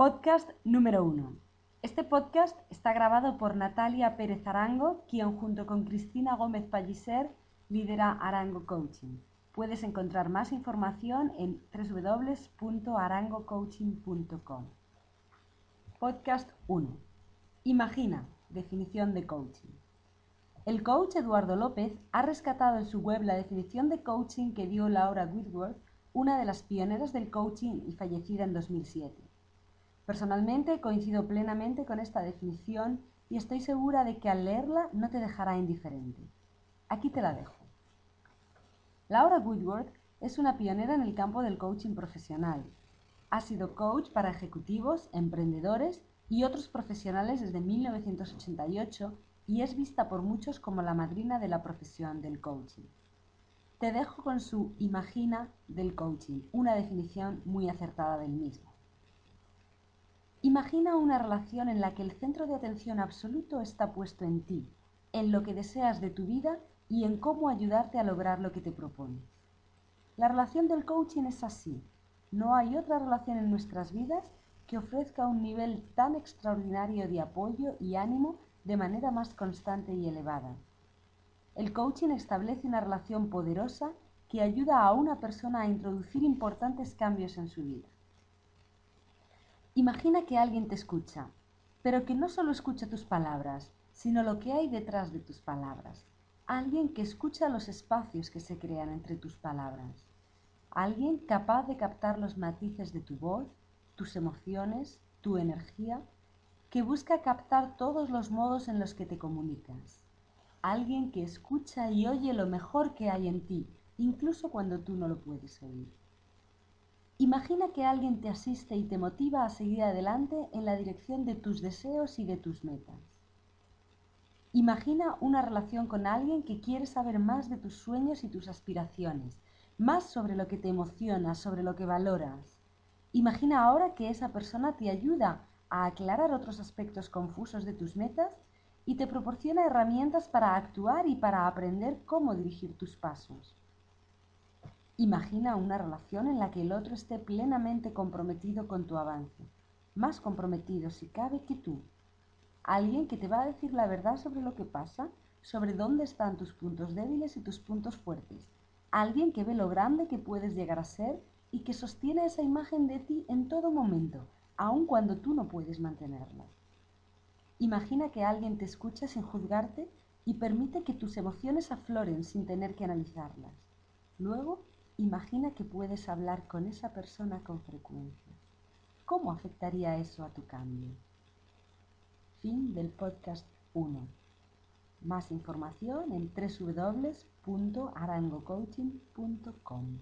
Podcast número 1. Este podcast está grabado por Natalia Pérez Arango, quien junto con Cristina Gómez Palliser lidera Arango Coaching. Puedes encontrar más información en www.arangocoaching.com. Podcast 1. Imagina, definición de coaching. El coach Eduardo López ha rescatado en su web la definición de coaching que dio Laura Whitworth, una de las pioneras del coaching y fallecida en 2007. Personalmente coincido plenamente con esta definición y estoy segura de que al leerla no te dejará indiferente. Aquí te la dejo. Laura Woodward es una pionera en el campo del coaching profesional. Ha sido coach para ejecutivos, emprendedores y otros profesionales desde 1988 y es vista por muchos como la madrina de la profesión del coaching. Te dejo con su Imagina del coaching, una definición muy acertada del mismo. Imagina una relación en la que el centro de atención absoluto está puesto en ti, en lo que deseas de tu vida y en cómo ayudarte a lograr lo que te propones. La relación del coaching es así. No hay otra relación en nuestras vidas que ofrezca un nivel tan extraordinario de apoyo y ánimo de manera más constante y elevada. El coaching establece una relación poderosa que ayuda a una persona a introducir importantes cambios en su vida. Imagina que alguien te escucha, pero que no solo escucha tus palabras, sino lo que hay detrás de tus palabras. Alguien que escucha los espacios que se crean entre tus palabras. Alguien capaz de captar los matices de tu voz, tus emociones, tu energía, que busca captar todos los modos en los que te comunicas. Alguien que escucha y oye lo mejor que hay en ti, incluso cuando tú no lo puedes oír. Imagina que alguien te asiste y te motiva a seguir adelante en la dirección de tus deseos y de tus metas. Imagina una relación con alguien que quiere saber más de tus sueños y tus aspiraciones, más sobre lo que te emociona, sobre lo que valoras. Imagina ahora que esa persona te ayuda a aclarar otros aspectos confusos de tus metas y te proporciona herramientas para actuar y para aprender cómo dirigir tus pasos. Imagina una relación en la que el otro esté plenamente comprometido con tu avance, más comprometido si cabe que tú. Alguien que te va a decir la verdad sobre lo que pasa, sobre dónde están tus puntos débiles y tus puntos fuertes. Alguien que ve lo grande que puedes llegar a ser y que sostiene esa imagen de ti en todo momento, aun cuando tú no puedes mantenerla. Imagina que alguien te escucha sin juzgarte y permite que tus emociones afloren sin tener que analizarlas. Luego, Imagina que puedes hablar con esa persona con frecuencia. ¿Cómo afectaría eso a tu cambio? Fin del podcast 1. Más información en www.arangocoaching.com.